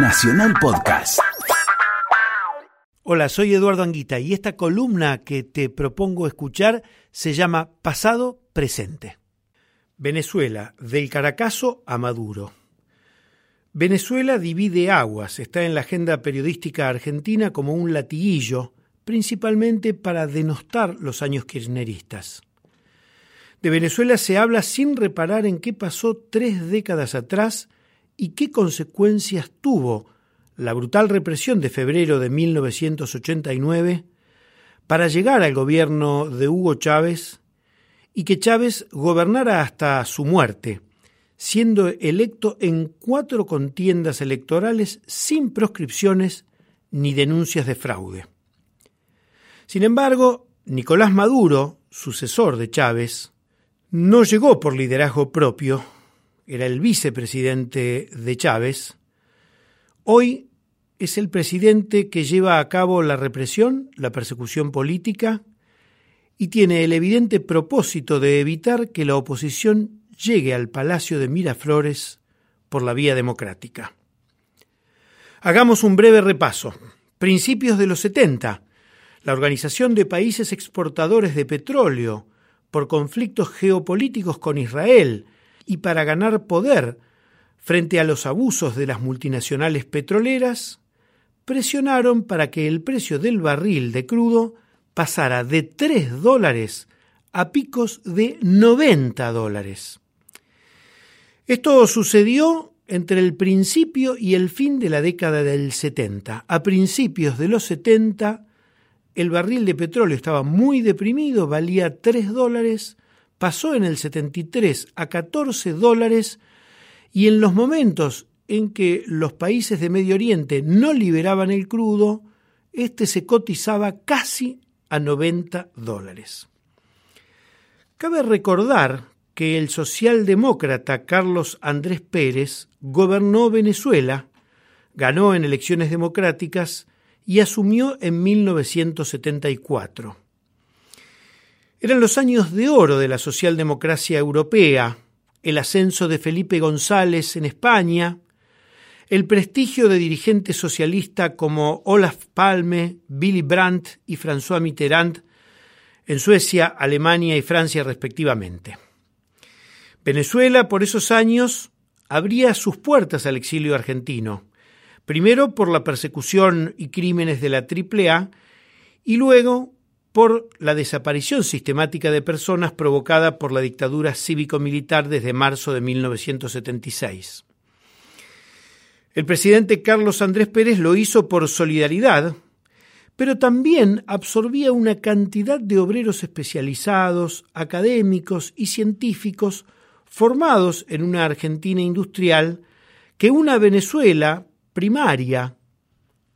Nacional Podcast. Hola, soy Eduardo Anguita y esta columna que te propongo escuchar se llama Pasado Presente. Venezuela, del Caracazo a Maduro. Venezuela divide aguas, está en la agenda periodística argentina como un latiguillo, principalmente para denostar los años kirchneristas. De Venezuela se habla sin reparar en qué pasó tres décadas atrás y qué consecuencias tuvo la brutal represión de febrero de 1989 para llegar al gobierno de Hugo Chávez y que Chávez gobernara hasta su muerte, siendo electo en cuatro contiendas electorales sin proscripciones ni denuncias de fraude. Sin embargo, Nicolás Maduro, sucesor de Chávez, no llegó por liderazgo propio, era el vicepresidente de Chávez, hoy es el presidente que lleva a cabo la represión, la persecución política, y tiene el evidente propósito de evitar que la oposición llegue al Palacio de Miraflores por la vía democrática. Hagamos un breve repaso. Principios de los 70. La Organización de Países Exportadores de Petróleo, por conflictos geopolíticos con Israel y para ganar poder frente a los abusos de las multinacionales petroleras, presionaron para que el precio del barril de crudo pasara de 3 dólares a picos de 90 dólares. Esto sucedió entre el principio y el fin de la década del 70. A principios de los 70 el barril de petróleo estaba muy deprimido, valía 3 dólares, pasó en el 73 a 14 dólares y en los momentos en que los países de Medio Oriente no liberaban el crudo, este se cotizaba casi a 90 dólares. Cabe recordar que el socialdemócrata Carlos Andrés Pérez gobernó Venezuela, ganó en elecciones democráticas y asumió en 1974. Eran los años de oro de la socialdemocracia europea, el ascenso de Felipe González en España, el prestigio de dirigentes socialistas como Olaf Palme, Willy Brandt y François Mitterrand en Suecia, Alemania y Francia respectivamente. Venezuela por esos años abría sus puertas al exilio argentino, primero por la persecución y crímenes de la AAA y luego por la desaparición sistemática de personas provocada por la dictadura cívico-militar desde marzo de 1976. El presidente Carlos Andrés Pérez lo hizo por solidaridad, pero también absorbía una cantidad de obreros especializados, académicos y científicos formados en una Argentina industrial que una Venezuela primaria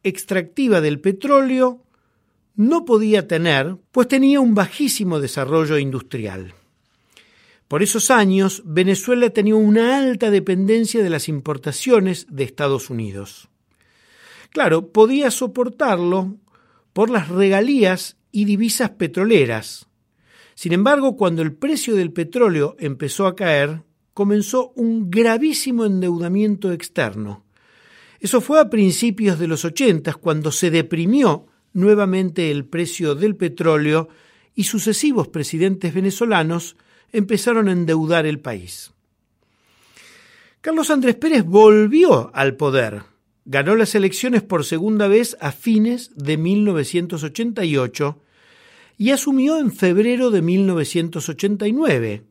extractiva del petróleo no podía tener, pues tenía un bajísimo desarrollo industrial. Por esos años, Venezuela tenía una alta dependencia de las importaciones de Estados Unidos. Claro, podía soportarlo por las regalías y divisas petroleras. Sin embargo, cuando el precio del petróleo empezó a caer, comenzó un gravísimo endeudamiento externo, eso fue a principios de los ochentas cuando se deprimió nuevamente el precio del petróleo y sucesivos presidentes venezolanos empezaron a endeudar el país. Carlos Andrés Pérez volvió al poder. Ganó las elecciones por segunda vez a fines de 1988 y asumió en febrero de 1989.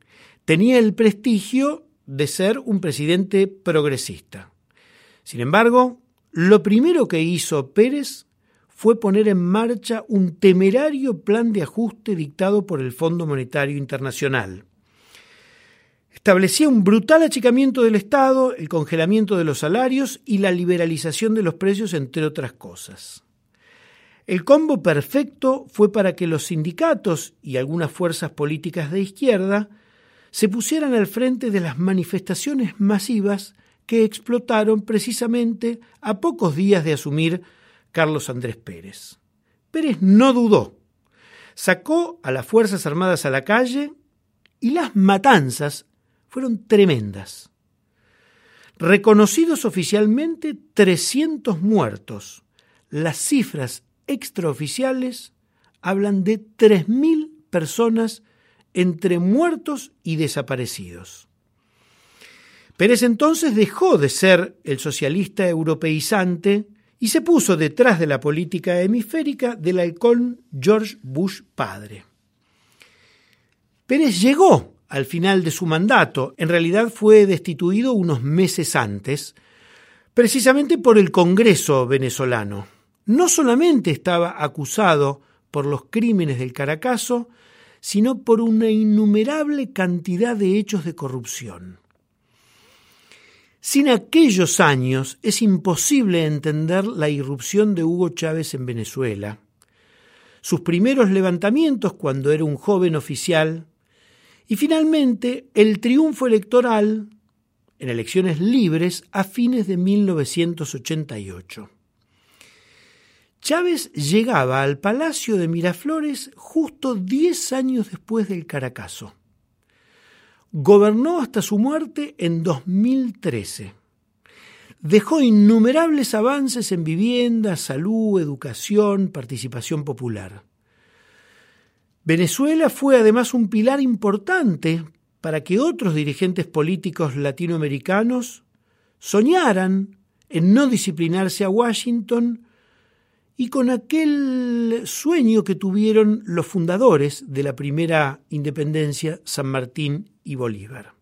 Tenía el prestigio de ser un presidente progresista. Sin embargo, lo primero que hizo Pérez fue poner en marcha un temerario plan de ajuste dictado por el Fondo Monetario Internacional. Establecía un brutal achicamiento del Estado, el congelamiento de los salarios y la liberalización de los precios, entre otras cosas. El combo perfecto fue para que los sindicatos y algunas fuerzas políticas de izquierda se pusieran al frente de las manifestaciones masivas que explotaron precisamente a pocos días de asumir Carlos Andrés Pérez. Pérez no dudó, sacó a las Fuerzas Armadas a la calle y las matanzas fueron tremendas. Reconocidos oficialmente 300 muertos. Las cifras extraoficiales hablan de 3.000 personas entre muertos y desaparecidos. Pérez entonces dejó de ser el socialista europeizante y se puso detrás de la política hemisférica del halcón George Bush padre. Pérez llegó al final de su mandato, en realidad fue destituido unos meses antes, precisamente por el Congreso venezolano. No solamente estaba acusado por los crímenes del Caracazo, sino por una innumerable cantidad de hechos de corrupción. Sin aquellos años es imposible entender la irrupción de Hugo Chávez en Venezuela. Sus primeros levantamientos cuando era un joven oficial y finalmente el triunfo electoral en elecciones libres a fines de 1988. Chávez llegaba al Palacio de Miraflores justo diez años después del Caracazo. Gobernó hasta su muerte en 2013. Dejó innumerables avances en vivienda, salud, educación, participación popular. Venezuela fue además un pilar importante para que otros dirigentes políticos latinoamericanos soñaran en no disciplinarse a Washington y con aquel sueño que tuvieron los fundadores de la primera independencia, San Martín y Bolívar.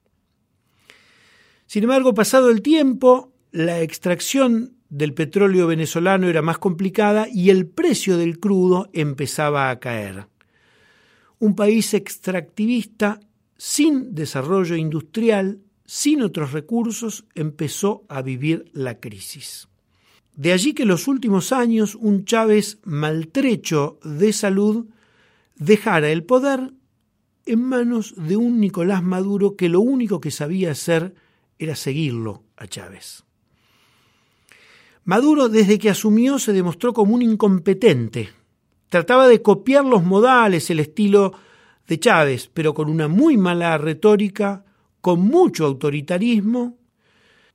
Sin embargo, pasado el tiempo, la extracción del petróleo venezolano era más complicada y el precio del crudo empezaba a caer. Un país extractivista sin desarrollo industrial, sin otros recursos, empezó a vivir la crisis. De allí que en los últimos años un Chávez maltrecho de salud dejara el poder en manos de un Nicolás Maduro que lo único que sabía hacer era seguirlo a Chávez. Maduro desde que asumió se demostró como un incompetente. Trataba de copiar los modales, el estilo de Chávez, pero con una muy mala retórica, con mucho autoritarismo,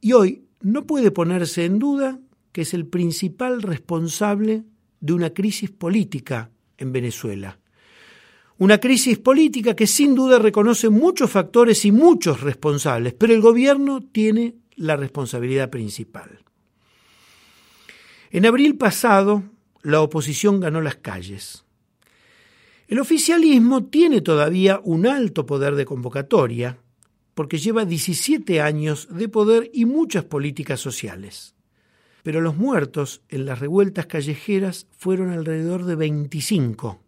y hoy no puede ponerse en duda que es el principal responsable de una crisis política en Venezuela. Una crisis política que sin duda reconoce muchos factores y muchos responsables, pero el gobierno tiene la responsabilidad principal. En abril pasado, la oposición ganó las calles. El oficialismo tiene todavía un alto poder de convocatoria, porque lleva 17 años de poder y muchas políticas sociales. Pero los muertos en las revueltas callejeras fueron alrededor de 25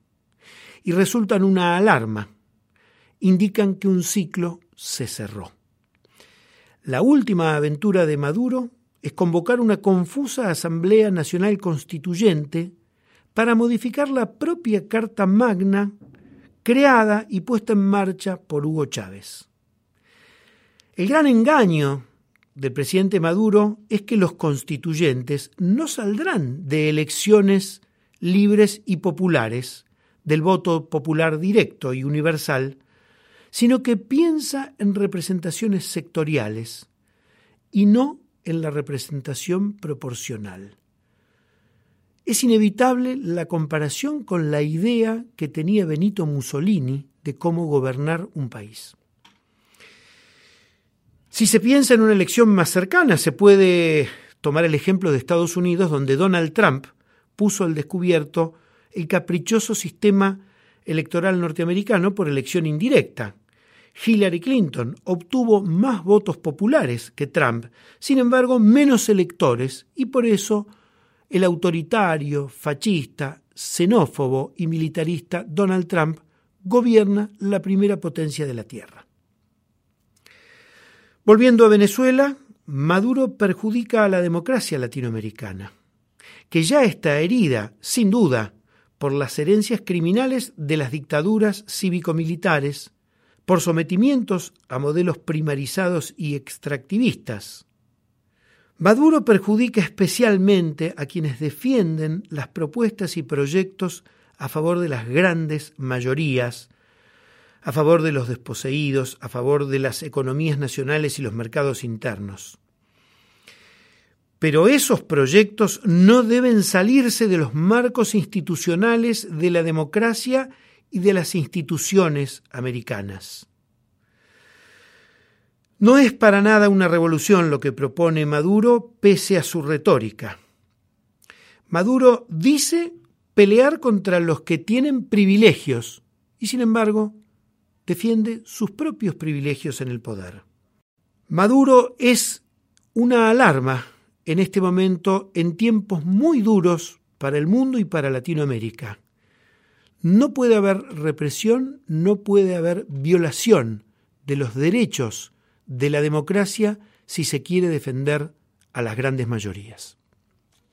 y resultan una alarma. Indican que un ciclo se cerró. La última aventura de Maduro es convocar una confusa Asamblea Nacional Constituyente para modificar la propia Carta Magna creada y puesta en marcha por Hugo Chávez. El gran engaño del presidente Maduro es que los constituyentes no saldrán de elecciones libres y populares, del voto popular directo y universal, sino que piensa en representaciones sectoriales y no en la representación proporcional. Es inevitable la comparación con la idea que tenía Benito Mussolini de cómo gobernar un país. Si se piensa en una elección más cercana, se puede tomar el ejemplo de Estados Unidos, donde Donald Trump puso al descubierto el caprichoso sistema electoral norteamericano por elección indirecta. Hillary Clinton obtuvo más votos populares que Trump, sin embargo menos electores, y por eso el autoritario, fascista, xenófobo y militarista Donald Trump gobierna la primera potencia de la Tierra. Volviendo a Venezuela, Maduro perjudica a la democracia latinoamericana, que ya está herida, sin duda, por las herencias criminales de las dictaduras cívico-militares, por sometimientos a modelos primarizados y extractivistas. Maduro perjudica especialmente a quienes defienden las propuestas y proyectos a favor de las grandes mayorías, a favor de los desposeídos, a favor de las economías nacionales y los mercados internos. Pero esos proyectos no deben salirse de los marcos institucionales de la democracia y de las instituciones americanas. No es para nada una revolución lo que propone Maduro, pese a su retórica. Maduro dice pelear contra los que tienen privilegios y, sin embargo, defiende sus propios privilegios en el poder. Maduro es una alarma en este momento en tiempos muy duros para el mundo y para Latinoamérica. No puede haber represión, no puede haber violación de los derechos de la democracia si se quiere defender a las grandes mayorías.